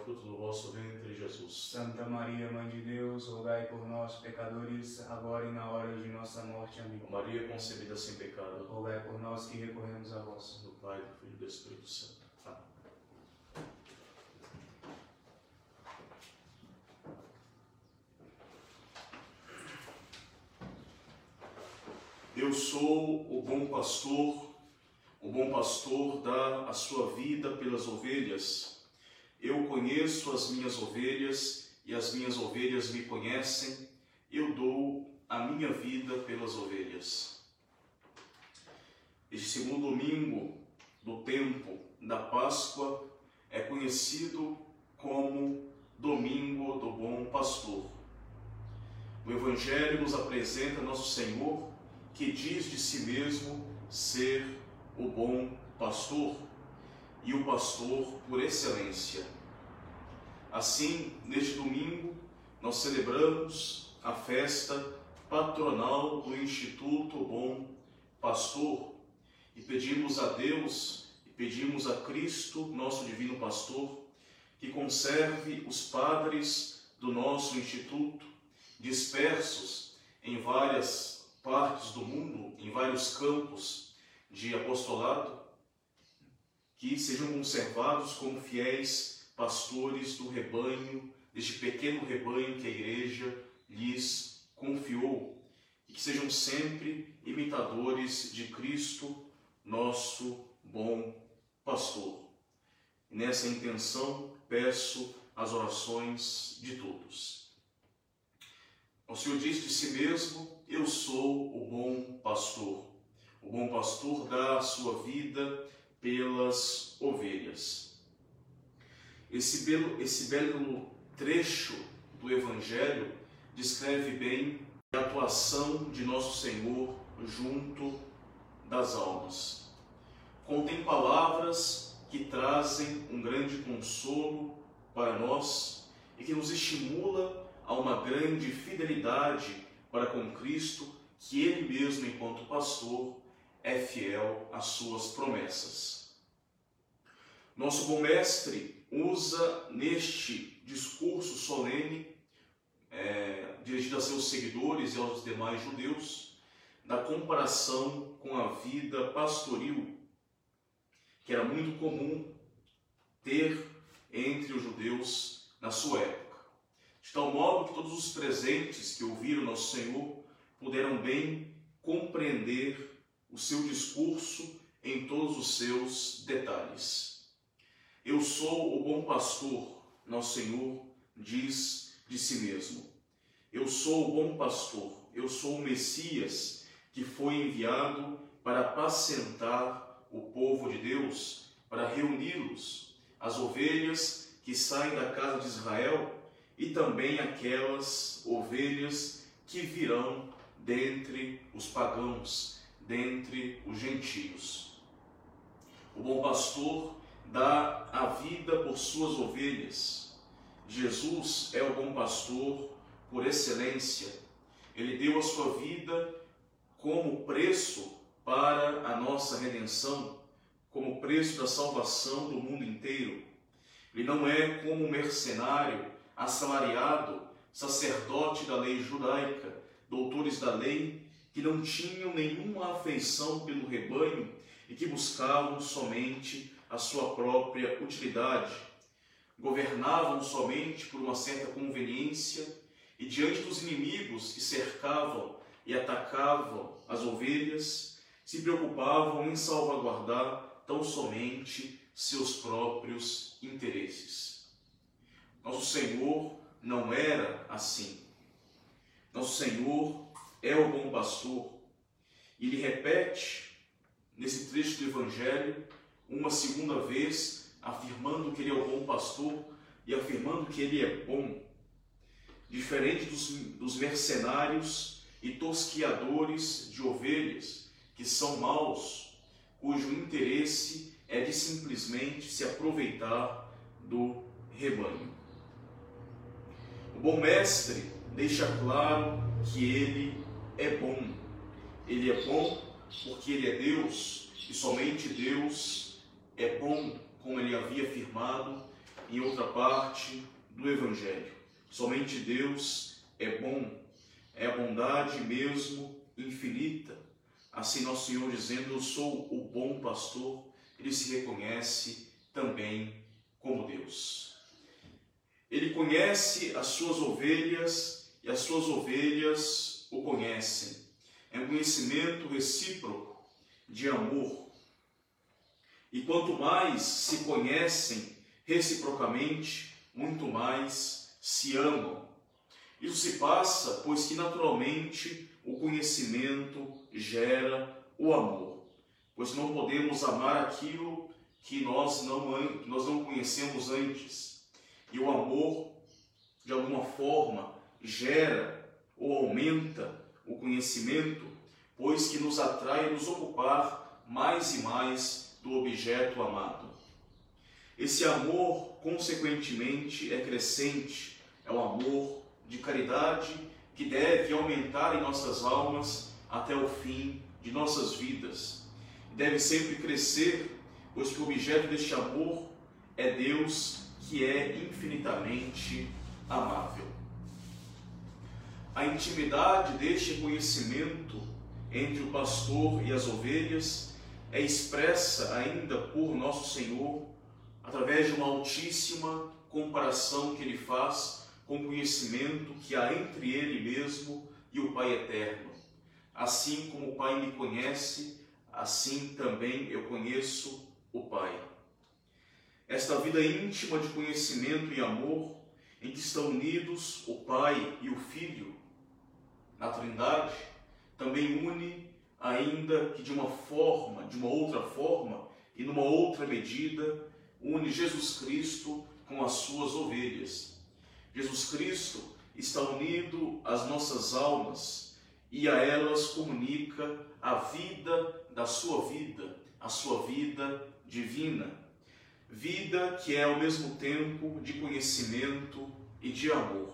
fruto do vosso ventre, Jesus. Santa Maria, Mãe de Deus, rogai por nós, pecadores, agora e na hora de nossa morte. Amém. Maria concebida sem pecado, rogai por nós que recorremos a vós. do Pai, do Filho e do Espírito Santo. Amém. Eu sou o bom pastor, o bom pastor dá a sua vida pelas ovelhas. Eu conheço as minhas ovelhas e as minhas ovelhas me conhecem. Eu dou a minha vida pelas ovelhas. Este segundo domingo do tempo da Páscoa é conhecido como Domingo do Bom Pastor. O Evangelho nos apresenta nosso Senhor, que diz de si mesmo ser o bom pastor e o pastor por excelência. Assim, neste domingo, nós celebramos a festa patronal do Instituto Bom Pastor e pedimos a Deus e pedimos a Cristo, nosso divino pastor, que conserve os padres do nosso instituto dispersos em várias partes do mundo, em vários campos de apostolado, que sejam conservados como fiéis pastores do rebanho, deste pequeno rebanho que a igreja lhes confiou, e que sejam sempre imitadores de Cristo, nosso bom pastor. Nessa intenção, peço as orações de todos. O Senhor diz de si mesmo: Eu sou o bom pastor. O bom pastor dá a sua vida pelas ovelhas. Esse belo, esse belo trecho do Evangelho descreve bem a atuação de nosso Senhor junto das almas. Contém palavras que trazem um grande consolo para nós e que nos estimula a uma grande fidelidade para com Cristo, que Ele mesmo, enquanto pastor, é fiel às suas promessas. Nosso bom mestre usa neste discurso solene, é, dirigido a seus seguidores e aos demais judeus, da comparação com a vida pastoril, que era muito comum ter entre os judeus na sua época. De tal modo que todos os presentes que ouviram nosso Senhor puderam bem compreender o seu discurso em todos os seus detalhes. Eu sou o bom pastor, nosso Senhor diz de si mesmo. Eu sou o bom pastor, eu sou o Messias que foi enviado para apacentar o povo de Deus, para reuni-los, as ovelhas que saem da casa de Israel e também aquelas ovelhas que virão dentre os pagãos, dentre os gentios. O bom pastor dá a vida por suas ovelhas. Jesus é o bom pastor por excelência. Ele deu a sua vida como preço para a nossa redenção, como preço da salvação do mundo inteiro. Ele não é como mercenário, assalariado, sacerdote da lei judaica, doutores da lei, que não tinham nenhuma afeição pelo rebanho e que buscavam somente a sua própria utilidade, governavam somente por uma certa conveniência e diante dos inimigos que cercavam e atacavam as ovelhas, se preocupavam em salvaguardar tão somente seus próprios interesses. Nosso Senhor não era assim. Nosso Senhor é o bom pastor. Ele repete nesse trecho do Evangelho uma segunda vez, afirmando que ele é o bom pastor e afirmando que ele é bom. Diferente dos, dos mercenários e tosquiadores de ovelhas, que são maus, cujo interesse é de simplesmente se aproveitar do rebanho. O bom mestre deixa claro que ele é bom. Ele é bom porque ele é Deus e somente Deus é bom, como ele havia afirmado em outra parte do Evangelho. Somente Deus é bom, é a bondade mesmo infinita. Assim, nosso Senhor dizendo: Eu sou o bom pastor, ele se reconhece também como Deus. Ele conhece as suas ovelhas e as suas ovelhas o conhecem. É um conhecimento recíproco de amor. E quanto mais se conhecem reciprocamente, muito mais se amam. Isso se passa pois que naturalmente o conhecimento gera o amor. Pois não podemos amar aquilo que nós não, nós não conhecemos antes. E o amor, de alguma forma, gera aumenta o conhecimento, pois que nos atrai a nos ocupar mais e mais do objeto amado. Esse amor, consequentemente, é crescente, é o amor de caridade que deve aumentar em nossas almas até o fim de nossas vidas. Deve sempre crescer, pois que o objeto deste amor é Deus, que é infinitamente amável. A intimidade deste conhecimento entre o pastor e as ovelhas é expressa ainda por nosso Senhor através de uma altíssima comparação que ele faz com o conhecimento que há entre ele mesmo e o Pai eterno. Assim como o Pai me conhece, assim também eu conheço o Pai. Esta vida íntima de conhecimento e amor, em que estão unidos o Pai e o Filho, na Trindade, também une, ainda que de uma forma, de uma outra forma e numa outra medida, une Jesus Cristo com as suas ovelhas. Jesus Cristo está unido às nossas almas e a elas comunica a vida da sua vida, a sua vida divina. Vida que é ao mesmo tempo de conhecimento e de amor.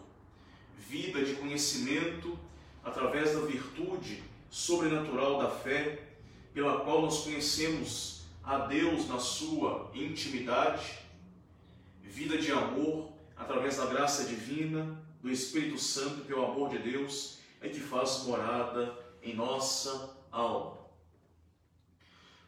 Vida de conhecimento através da virtude sobrenatural da fé, pela qual nós conhecemos a Deus na sua intimidade, vida de amor através da graça divina, do Espírito Santo, pelo amor de Deus, é que faz morada em nossa alma.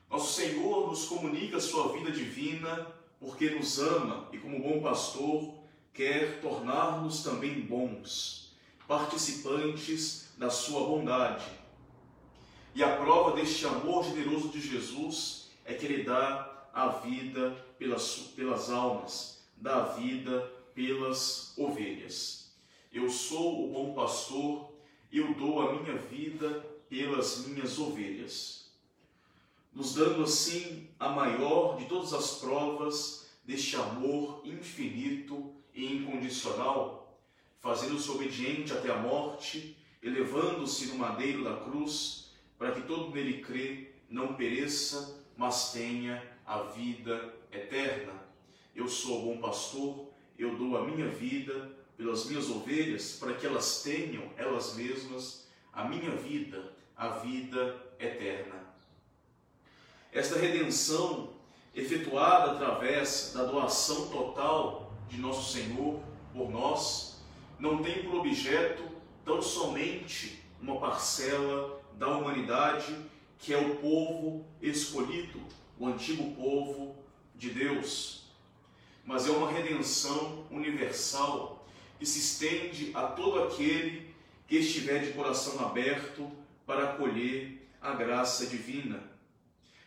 Nosso Senhor nos comunica a sua vida divina porque nos ama e, como bom pastor, quer tornar-nos também bons, participantes da sua bondade. E a prova deste amor generoso de Jesus é que ele dá a vida pelas, pelas almas, dá a vida pelas ovelhas. Eu sou o bom pastor, eu dou a minha vida pelas minhas ovelhas. Nos dando assim a maior de todas as provas deste amor infinito e incondicional, fazendo-se obediente até a morte, elevando-se no madeiro da cruz, para que todo nele crê não pereça, mas tenha a vida eterna. Eu sou o bom pastor, eu dou a minha vida pelas minhas ovelhas, para que elas tenham elas mesmas a minha vida, a vida eterna. Esta redenção, efetuada através da doação total de nosso Senhor por nós, não tem por objeto tão somente uma parcela da humanidade que é o povo escolhido, o antigo povo de Deus, mas é uma redenção universal que se estende a todo aquele que estiver de coração aberto para acolher a graça divina.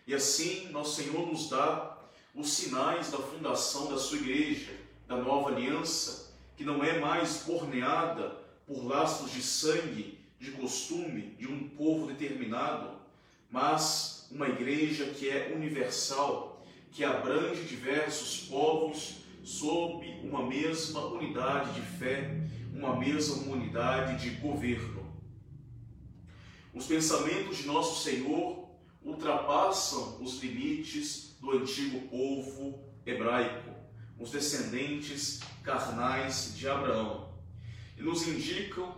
E assim, nosso Senhor nos dá os sinais da fundação da sua igreja, da nova aliança, que não é mais borneada por laços de sangue, de costume de um povo determinado, mas uma igreja que é universal, que abrange diversos povos sob uma mesma unidade de fé, uma mesma unidade de governo. Os pensamentos de nosso Senhor ultrapassam os limites do antigo povo hebraico, os descendentes carnais de Abraão, e nos indicam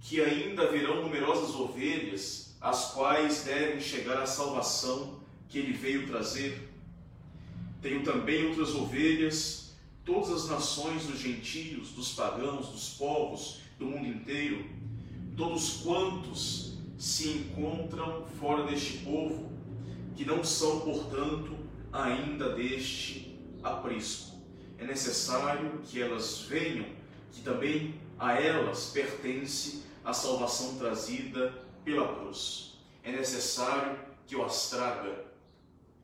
que ainda haverão numerosas ovelhas, as quais devem chegar à salvação que ele veio trazer. Tenho também outras ovelhas todas as nações dos gentios, dos pagãos, dos povos do mundo inteiro, todos quantos se encontram fora deste povo, que não são, portanto, ainda deste aprisco. É necessário que elas venham, que também a elas pertence a salvação trazida pela cruz. É necessário que eu as traga.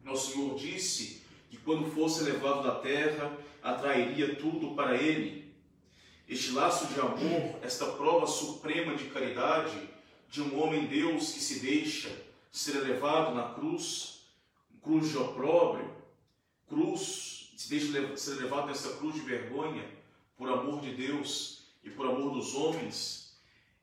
Nosso Senhor disse que quando fosse levado da terra, atrairia tudo para ele. Este laço de amor, esta prova suprema de caridade de um homem Deus que se deixa ser levado na cruz, cruz de opróbrio, cruz, se deixa ser levado nessa cruz de vergonha, por amor de Deus e por amor dos homens,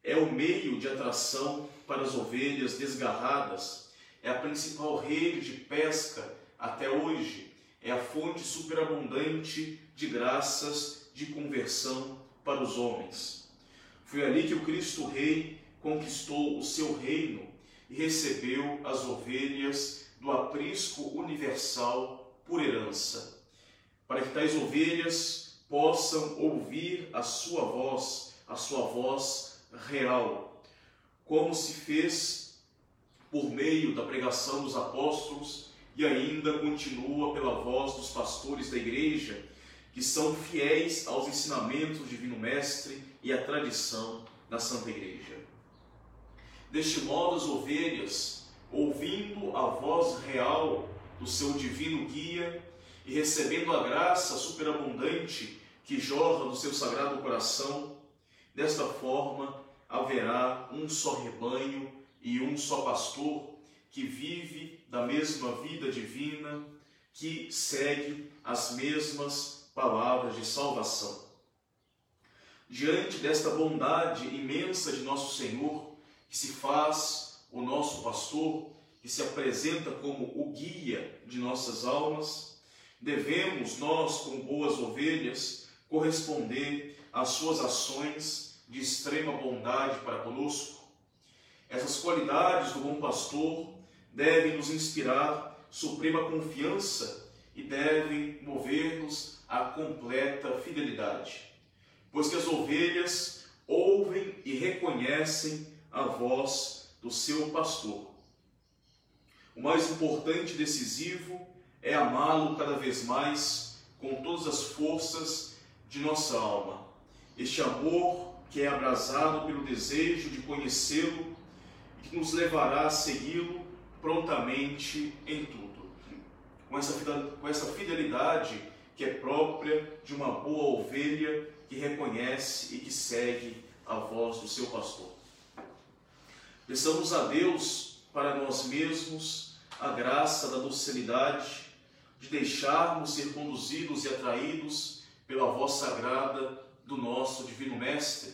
é o meio de atração para as ovelhas desgarradas, é a principal rede de pesca até hoje, é a fonte superabundante de graças de conversão para os homens. Foi ali que o Cristo Rei conquistou o seu reino e recebeu as ovelhas do aprisco universal por herança, para que tais ovelhas possam ouvir a sua voz, a sua voz real, como se fez por meio da pregação dos apóstolos e ainda continua pela voz dos pastores da igreja, que são fiéis aos ensinamentos do Divino Mestre e à tradição da Santa Igreja. Deste modo, as ovelhas, ouvindo a voz real do seu divino guia e recebendo a graça superabundante que jorra do seu sagrado coração, desta forma haverá um só rebanho e um só pastor que vive da mesma vida divina, que segue as mesmas palavras de salvação. Diante desta bondade imensa de nosso Senhor, que se faz o nosso pastor, que se apresenta como o guia de nossas almas, devemos nós, como boas ovelhas, corresponder às suas ações de extrema bondade para conosco. Essas qualidades do bom pastor devem nos inspirar suprema confiança e devem mover-nos à completa fidelidade, pois que as ovelhas ouvem e reconhecem a voz do seu pastor. O mais importante e decisivo é amá-lo cada vez mais com todas as forças de nossa alma. Este amor que é abrasado pelo desejo de conhecê-lo e que nos levará a segui-lo prontamente em tudo. Com essa, fidelidade que é própria de uma boa ovelha que reconhece e que segue a voz do seu pastor. Peçamos a Deus para nós mesmos a graça da docilidade, de deixarmos ser conduzidos e atraídos pela voz sagrada do nosso Divino Mestre.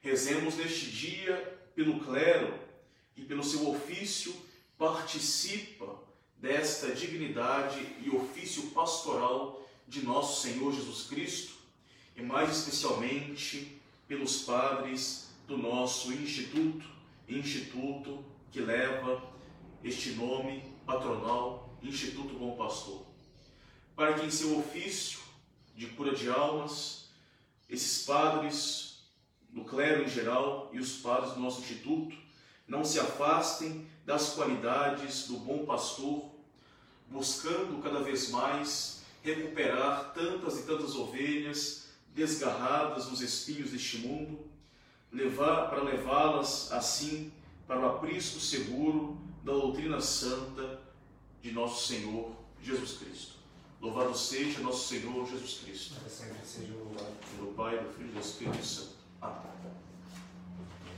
Rezemos neste dia pelo clero e pelo seu ofício participa desta dignidade e ofício pastoral de nosso Senhor Jesus Cristo e mais especialmente pelos padres do nosso instituto instituto que leva este nome patronal, Instituto Bom Pastor, para que em seu ofício de cura de almas, esses padres do clero em geral e os padres do nosso instituto não se afastem das qualidades do bom pastor, buscando cada vez mais recuperar tantas e tantas ovelhas desgarradas nos espinhos deste mundo levar, para levá-las assim para o aprisco seguro da doutrina santa de nosso Senhor Jesus Cristo. Louvado seja nosso Senhor Jesus Cristo. Para sempre seja louvado. Pelo Pai, do Filho e do Espírito Santo. Amém.